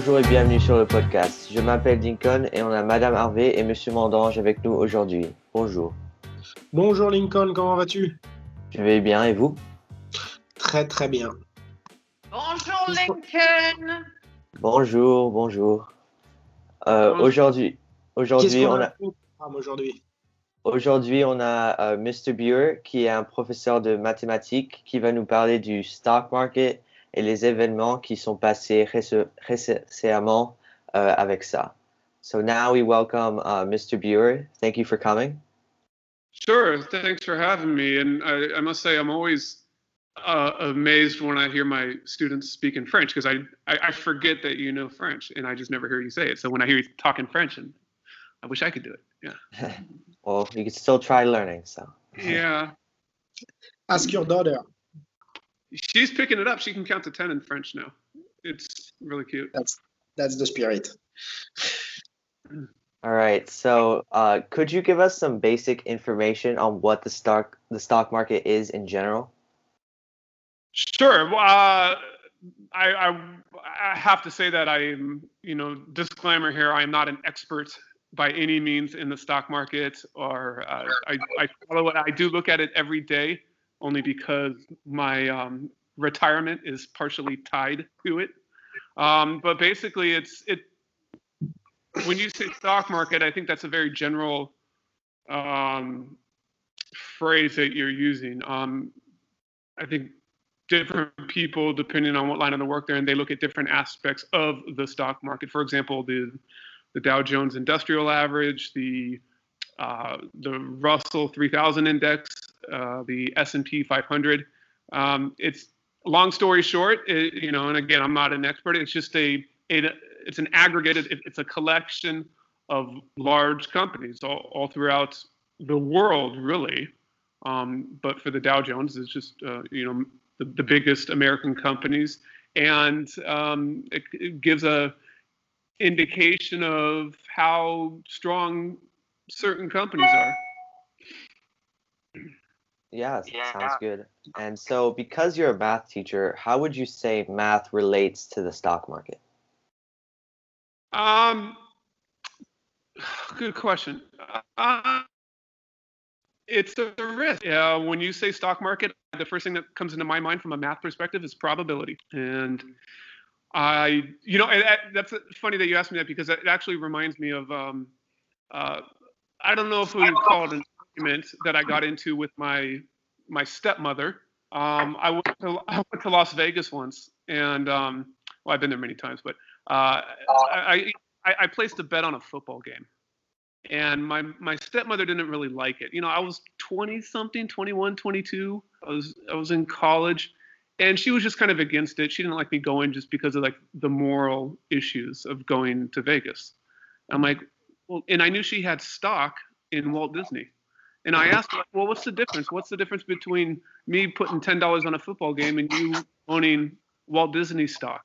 Bonjour et bienvenue sur le podcast. Je m'appelle Lincoln et on a Madame Harvey et Monsieur Mandange avec nous aujourd'hui. Bonjour. Bonjour Lincoln, comment vas-tu? Je vais bien et vous? Très très bien. Bonjour Lincoln. Bonjour, bonjour. Euh, aujourd'hui, aujourd'hui on a aujourd'hui? Aujourd'hui on a euh, Mr. Buer qui est un professeur de mathématiques qui va nous parler du stock market et les événements qui sont passés récemment euh, avec ça. So now we welcome uh, Mr. Buer. Thank you for coming. Sure. Thanks for having me. And I, I must say, I'm always uh, amazed when I hear my students speak in French because I, I, I forget that you know French and I just never hear you say it. So when I hear you talk in French, and I wish I could do it. Yeah. well, you can still try learning. So. yeah. Ask your daughter. She's picking it up. She can count to ten in French now. It's really cute. That's that's the spirit. All right. So, uh, could you give us some basic information on what the stock the stock market is in general? Sure. Uh, I, I I have to say that I'm you know disclaimer here. I am not an expert by any means in the stock market, or uh, I I follow it. I do look at it every day only because my um, retirement is partially tied to it. Um, but basically, it's it. When you say stock market, I think that's a very general um, phrase that you're using. Um, I think different people, depending on what line of the work they're in, they look at different aspects of the stock market. For example, the the Dow Jones Industrial Average, the uh, the Russell 3000 Index, uh, the S&P 500. Um, it's long story short, it, you know, and again, I'm not an expert. It's just a, it, it's an aggregated, it, it's a collection of large companies all, all throughout the world, really. Um, but for the Dow Jones, it's just, uh, you know, the, the, biggest American companies. And um, it, it gives a indication of how strong certain companies are. Yeah, yeah, sounds good. And so, because you're a math teacher, how would you say math relates to the stock market? Um, good question. Uh, it's a risk. Yeah, when you say stock market, the first thing that comes into my mind from a math perspective is probability. And I, you know, that's funny that you asked me that because it actually reminds me of, um, uh, I don't know if we would call it an argument that I got into with my my stepmother. Um, I went to I went to Las Vegas once, and um, well, I've been there many times, but uh, I, I I placed a bet on a football game, and my my stepmother didn't really like it. You know, I was 20 something, 21, 22. I was I was in college, and she was just kind of against it. She didn't like me going just because of like the moral issues of going to Vegas. I'm like, well, and I knew she had stock in Walt Disney. And I asked, her, well, what's the difference? What's the difference between me putting ten dollars on a football game and you owning Walt Disney stock?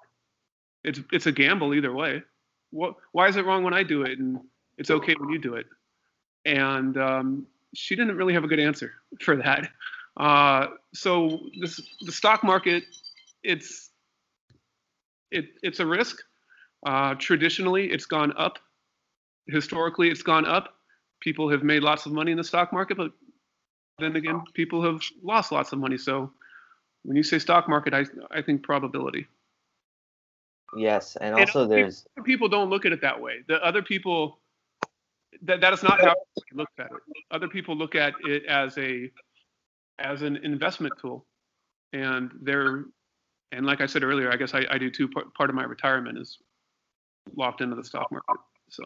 It's it's a gamble either way. What? Why is it wrong when I do it and it's okay when you do it? And um, she didn't really have a good answer for that. Uh, so this, the stock market, it's it, it's a risk. Uh, traditionally, it's gone up. Historically, it's gone up people have made lots of money in the stock market, but then again, people have lost lots of money. So when you say stock market, I I think probability. Yes, and also and there's people don't look at it that way. The other people that that is not how we look at it. Other people look at it as a as an investment tool, and they're and like I said earlier, I guess I, I do too. Part, part of my retirement is locked into the stock market. So.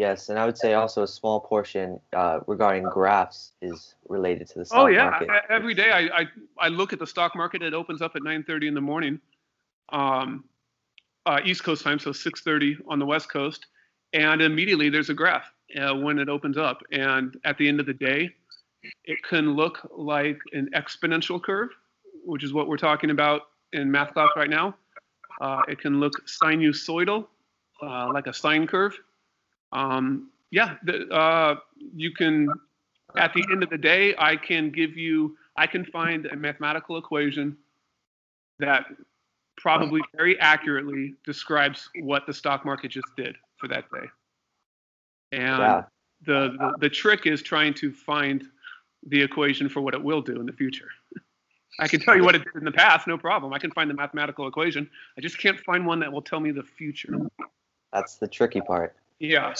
Yes, and I would say also a small portion uh, regarding graphs is related to the stock market. Oh yeah, market. every day I, I I look at the stock market. It opens up at 9:30 in the morning, um, uh, East Coast time, so 6:30 on the West Coast, and immediately there's a graph uh, when it opens up. And at the end of the day, it can look like an exponential curve, which is what we're talking about in math class right now. Uh, it can look sinusoidal, uh, like a sine curve um, yeah, the, uh, you can, at the end of the day, I can give you, I can find a mathematical equation that probably very accurately describes what the stock market just did for that day. And Yeah. the, the the trick is trying to find the equation for what it will do in the future. I can tell you what it did in the past, no problem. I can find the mathematical equation. I just can't find one that will tell me the future. That's the tricky part. Yeah.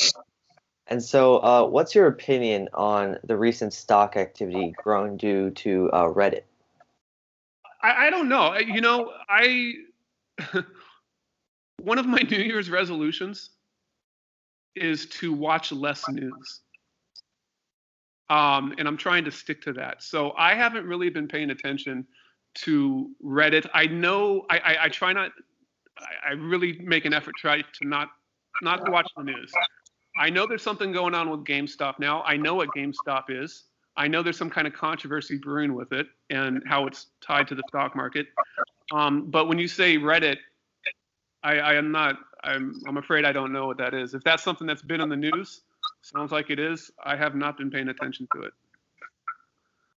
And so, uh, what's your opinion on the recent stock activity grown due to uh, Reddit? I, I don't know. You know, I one of my New Year's resolutions is to watch less news. Um, and I'm trying to stick to that. So I haven't really been paying attention to Reddit. I know I, I, I try not. I, I really make an effort try to not not to watch the news. I know there's something going on with GameStop now. I know what GameStop is. I know there's some kind of controversy brewing with it and how it's tied to the stock market. Um, but when you say Reddit, I, I am not. I'm I'm afraid I don't know what that is. If that's something that's been in the news, sounds like it is. I have not been paying attention to it.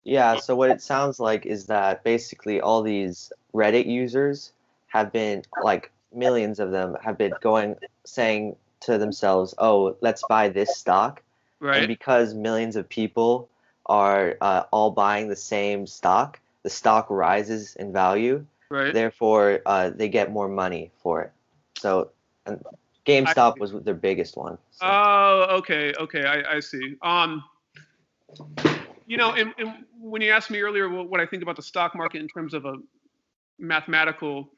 Yeah, so what it sounds like is that basically all these Reddit users have been like millions of them have been going saying to themselves, "Oh, let's buy this stock." right. And because millions of people are uh, all buying the same stock, the stock rises in value. Right. Therefore, uh, they get more money for it. So, and GameStop was their biggest one. So. Oh, okay, okay, I, I see. Um, you know, and, and when you asked me earlier what, what I think about the stock market in terms of a mathematical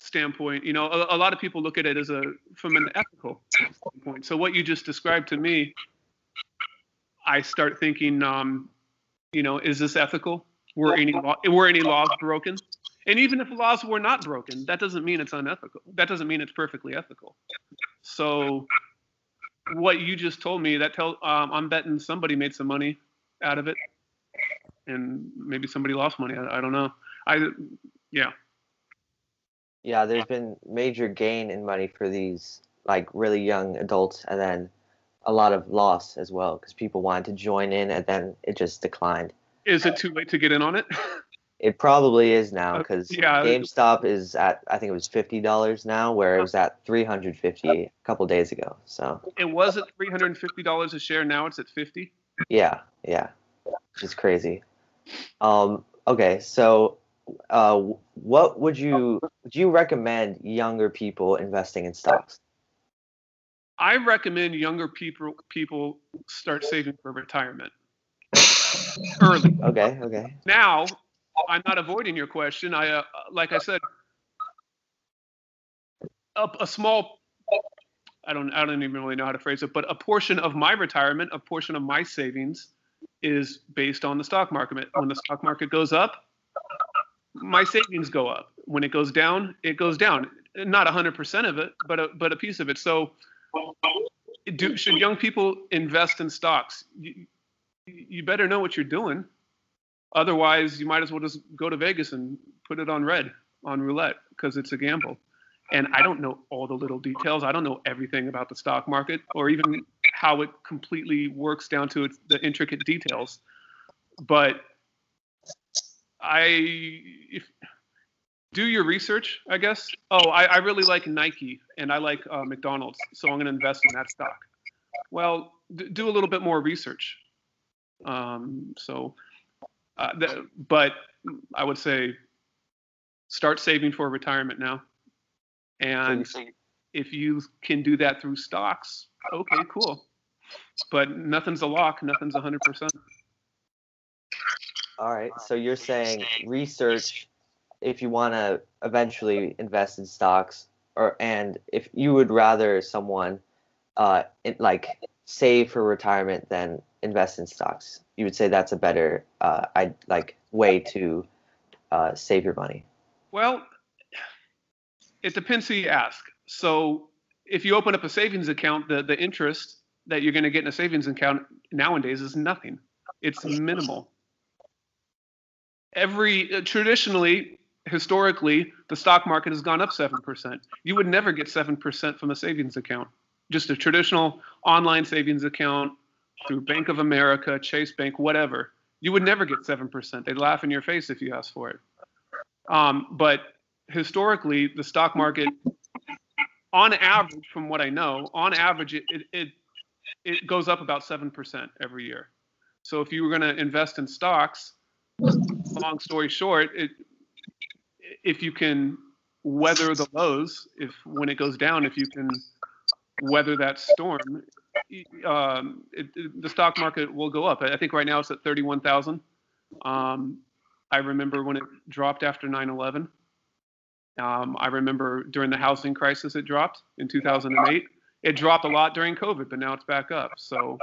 standpoint, you know, a, a lot of people look at it as a from an ethical standpoint. So what you just described to me, I start thinking, um, you know, is this ethical? Were any law, were any laws broken? And even if laws were not broken, that doesn't mean it's unethical. That doesn't mean it's perfectly ethical. So what you just told me that tell um, I'm betting somebody made some money out of it, and maybe somebody lost money. I, I don't know. I yeah Yeah, there's been major gain in money for these like really young adults, and then a lot of loss as well because people wanted to join in, and then it just declined. is it too late to get in on it? It probably is now Uh, because yeah. GameStop is at I think it was fifty dollars now, where it was at three hundred fifty a couple days ago. So it was at three hundred and fifty dollars a share. Now it's at fifty. yeah, yeah, it's crazy. Um, okay, so uh, what would you would you recommend younger people investing in stocks? I recommend younger people people start saving for retirement early. Okay, okay. Now, I'm not avoiding your question. I, uh, like I said, a, a small, I don't, I don't even really know how to phrase it, but a portion of my retirement, a portion of my savings, is based on the stock market. When the stock market goes up, my savings go up. When it goes down, it goes down. Not 100% of it, but a, but a piece of it. So, do should young people invest in stocks? You, you better know what you're doing. Otherwise, you might as well just go to Vegas and put it on red on roulette because it's a gamble. And I don't know all the little details. I don't know everything about the stock market or even how it completely works down to its, the intricate details. But I, if do your research, I guess. Oh, I, I really like Nike and I like uh, McDonald's, so I'm going to invest in that stock. Well, d- do a little bit more research. Um, so, uh, the, but I would say start saving for retirement now. And if you can do that through stocks, okay, cool. But nothing's a lock, nothing's 100%. All right. So you're saying research if you want to eventually invest in stocks, or and if you would rather someone uh in, like save for retirement than invest in stocks, you would say that's a better uh I like way to uh, save your money. Well, it depends who you ask. So if you open up a savings account, the, the interest that you're going to get in a savings account nowadays is nothing. It's minimal. Every uh, traditionally, historically, the stock market has gone up seven percent. You would never get seven percent from a savings account. Just a traditional online savings account through Bank of America, Chase Bank, whatever. You would never get seven percent. They'd laugh in your face if you asked for it. Um, but historically, the stock market, on average, from what I know, on average, it it it, it goes up about seven percent every year. So if you were going to invest in stocks, long story short, it if you can weather the lows, if when it goes down, if you can weather that storm, um, it, it, the stock market will go up. I think right now it's at 31,000. Um, I remember when it dropped after 9/11. Um, I remember during the housing crisis it dropped in 2008. It dropped a lot during COVID, but now it's back up. So.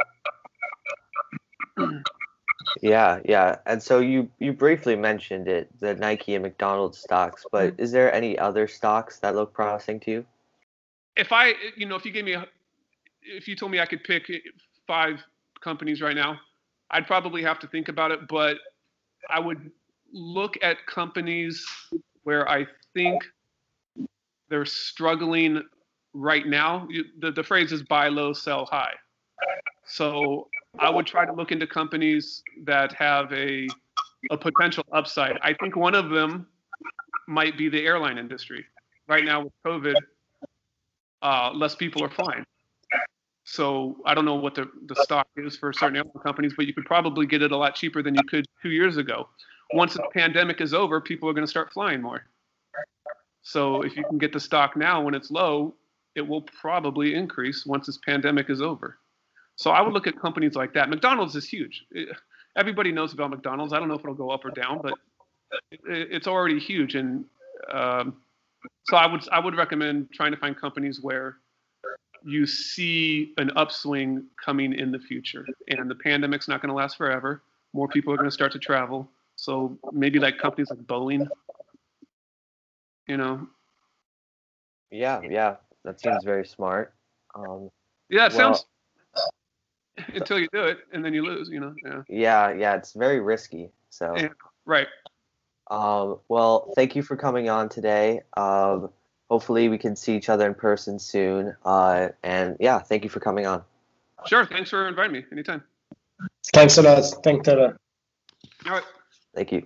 Yeah, yeah. And so you you briefly mentioned it, the Nike and McDonald's stocks, but mm-hmm. is there any other stocks that look promising to you? If I, you know, if you gave me a, if you told me I could pick five companies right now, I'd probably have to think about it, but I would look at companies where I think they're struggling right now. The, the phrase is buy low, sell high. So I would try to look into companies that have a a potential upside. I think one of them might be the airline industry. Right now with COVID, uh, less people are flying. So I don't know what the, the stock is for certain airline companies, but you could probably get it a lot cheaper than you could two years ago. Once the pandemic is over, people are going to start flying more. So if you can get the stock now when it's low, it will probably increase once this pandemic is over. So I would look at companies like that. McDonald's is huge. Everybody knows about McDonald's. I don't know if it'll go up or down, but it's already huge. And um, so I would I would recommend trying to find companies where you see an upswing coming in the future. And the pandemic's not going to last forever. More people are going to start to travel. So maybe like companies like Boeing. You know. Yeah, yeah, that seems very smart. Um, yeah, it well, sounds until you do it and then you lose you know yeah. Yeah yeah it's very risky so. Yeah, right. Um, well thank you for coming on today. Um, hopefully we can see each other in person soon uh, and yeah thank you for coming on. Sure thanks for inviting me anytime. Thanks a lot. Thanks a lot all right. Thank you.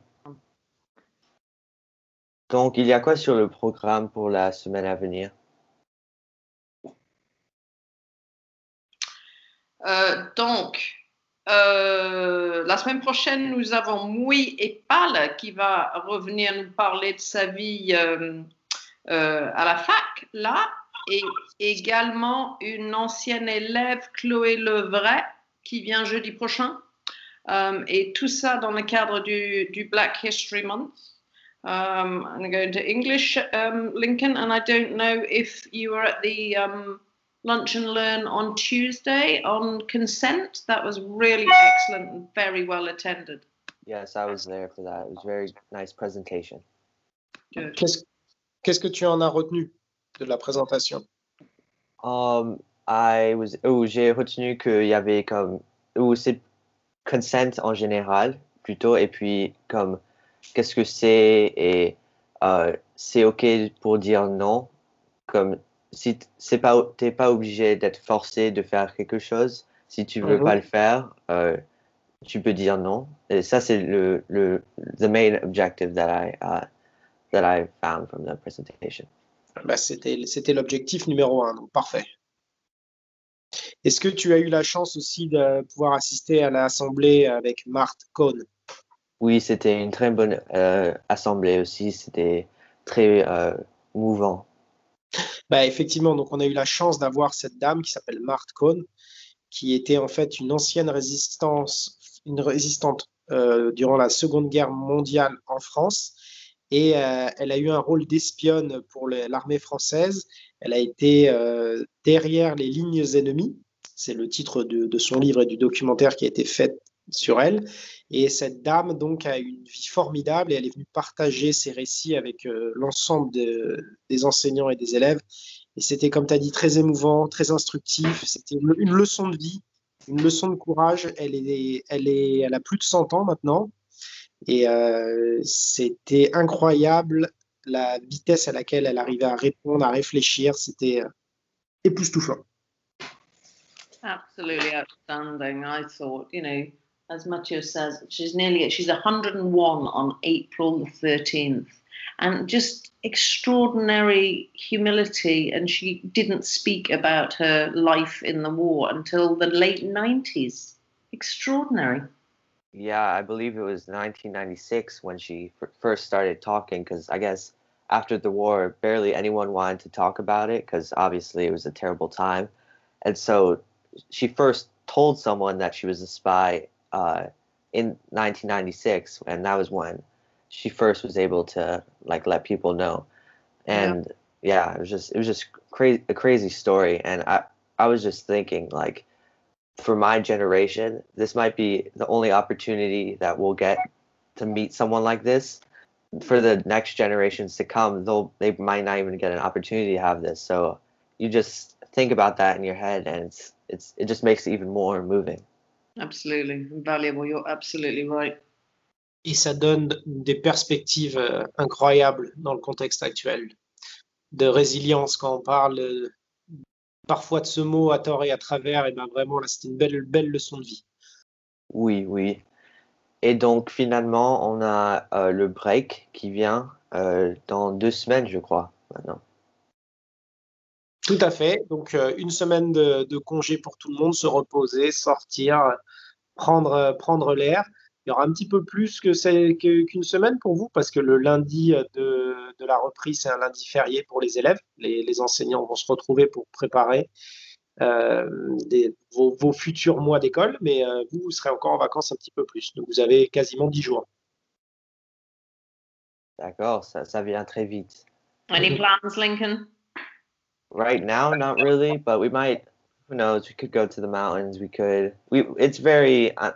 Donc il y a quoi sur le programme pour la semaine à venir Euh, donc, euh, la semaine prochaine, nous avons Moui et Pal qui va revenir nous parler de sa vie euh, à la fac, là, et également une ancienne élève, Chloé Levray, qui vient jeudi prochain. Et tout ça dans le cadre du, Black History Month. Um, I'm going to English, um, Lincoln, and I don't know if you were at the um, lunch and learn on Tuesday on consent. That was really excellent and very well attended. Yes, I was there for that. It was a very nice presentation. Qu'est-ce que tu en as retenu de la présentation? Um, I was, oh, j'ai retenu qu'il y avait comme, ou c'est consent en général plutôt, et puis comme, qu'est-ce que c'est et euh, c'est ok pour dire non, comme si c'est pas, t'es pas obligé d'être forcé de faire quelque chose. Si tu veux Mhm. pas le faire, euh, tu peux dire non. Et ça, c'est le, le, the main objective that I, uh, that I found from the presentation. bah, C'était c'était l'objectif numéro un, donc parfait. Est-ce que tu as eu la chance aussi de pouvoir assister à l'assemblée avec Marthe Cohn? Oui, c'était une très bonne euh, assemblée aussi. C'était très euh, mouvant. Bah, effectivement, donc on a eu la chance d'avoir cette dame qui s'appelle Marthe Cohn, qui était en fait une ancienne résistance, une résistante euh, durant la Seconde Guerre mondiale en France. Et euh, elle a eu un rôle d'espionne pour l'armée française. Elle a été euh, derrière les lignes ennemies. C'est le titre de son livre et du documentaire qui a été fait sur elle. Et cette dame, donc, a une vie formidable et elle est venue partager ses récits avec euh, l'ensemble de- des enseignants et des élèves. Et c'était, comme tu as dit, très émouvant, très instructif. C'était une, une leçon de vie, une leçon de courage. Elle, est, elle, est, elle a plus de 100 ans maintenant. Et euh, c'était incroyable la vitesse à laquelle elle arrivait à répondre, à réfléchir. C'était euh, époustouflant. Absolutely outstanding. I thought, you know, as Mathieu says, she's nearly she's 101 on April the 13th. and just extraordinary humility. And she didn't speak about her life in the war until the late 90s. Extraordinary. Yeah, I believe it was 1996 when she first started talking because I guess after the war, barely anyone wanted to talk about it because obviously it was a terrible time. And so she first told someone that she was a spy uh, in 1996, and that was when she first was able to like let people know. And yeah, yeah it was just it was just crazy a crazy story. And I I was just thinking like for my generation, this might be the only opportunity that we'll get to meet someone like this. For the next generations to come, they'll they might not even get an opportunity to have this. So you just think about that in your head, and it's it's it just makes it even more moving. Absolutely valuable. You're absolutely right. Et ça donne des perspectives euh, incroyables dans le contexte actuel de résilience quand on parle euh, parfois de ce mot à tort et à travers, et ben vraiment là c'était une belle, belle leçon de vie. Oui, oui. Et donc finalement, on a euh, le break qui vient euh, dans deux semaines, je crois, maintenant. Tout à fait. Donc euh, une semaine de, de, congé pour tout le monde, se reposer, sortir, prendre, prendre l'air. Il y aura un petit peu plus que qu'une semaine pour vous parce que le lundi de, de la reprise, c'est un lundi férié pour les élèves. Les, les, enseignants vont se retrouver pour préparer euh, des, vos, vos, futurs mois d'école, mais euh, vous, vous serez encore en vacances un petit peu plus. Donc vous avez quasiment 10 jours. D'accord, ça, ça vient très vite. Any plans, Lincoln? Right now, not really, but we might. Who knows? We could go to the mountains. We could. We. It's very. Uh,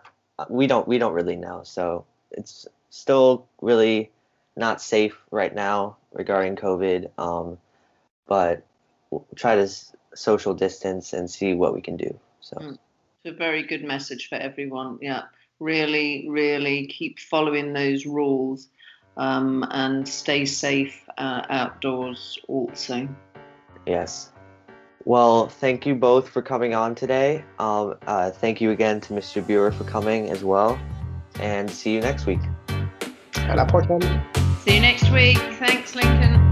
we don't we don't really know. So it's still really not safe right now regarding COVID. Um, but we'll try to social distance and see what we can do. So mm. it's a very good message for everyone. Yeah, really, really keep following those rules um, and stay safe uh, outdoors also. Yes. Well, thank you both for coming on today. Um, uh, thank you again to Mr. Buer for coming as well. And see you next week. À la prochaine. See you next week. Thanks, Lincoln.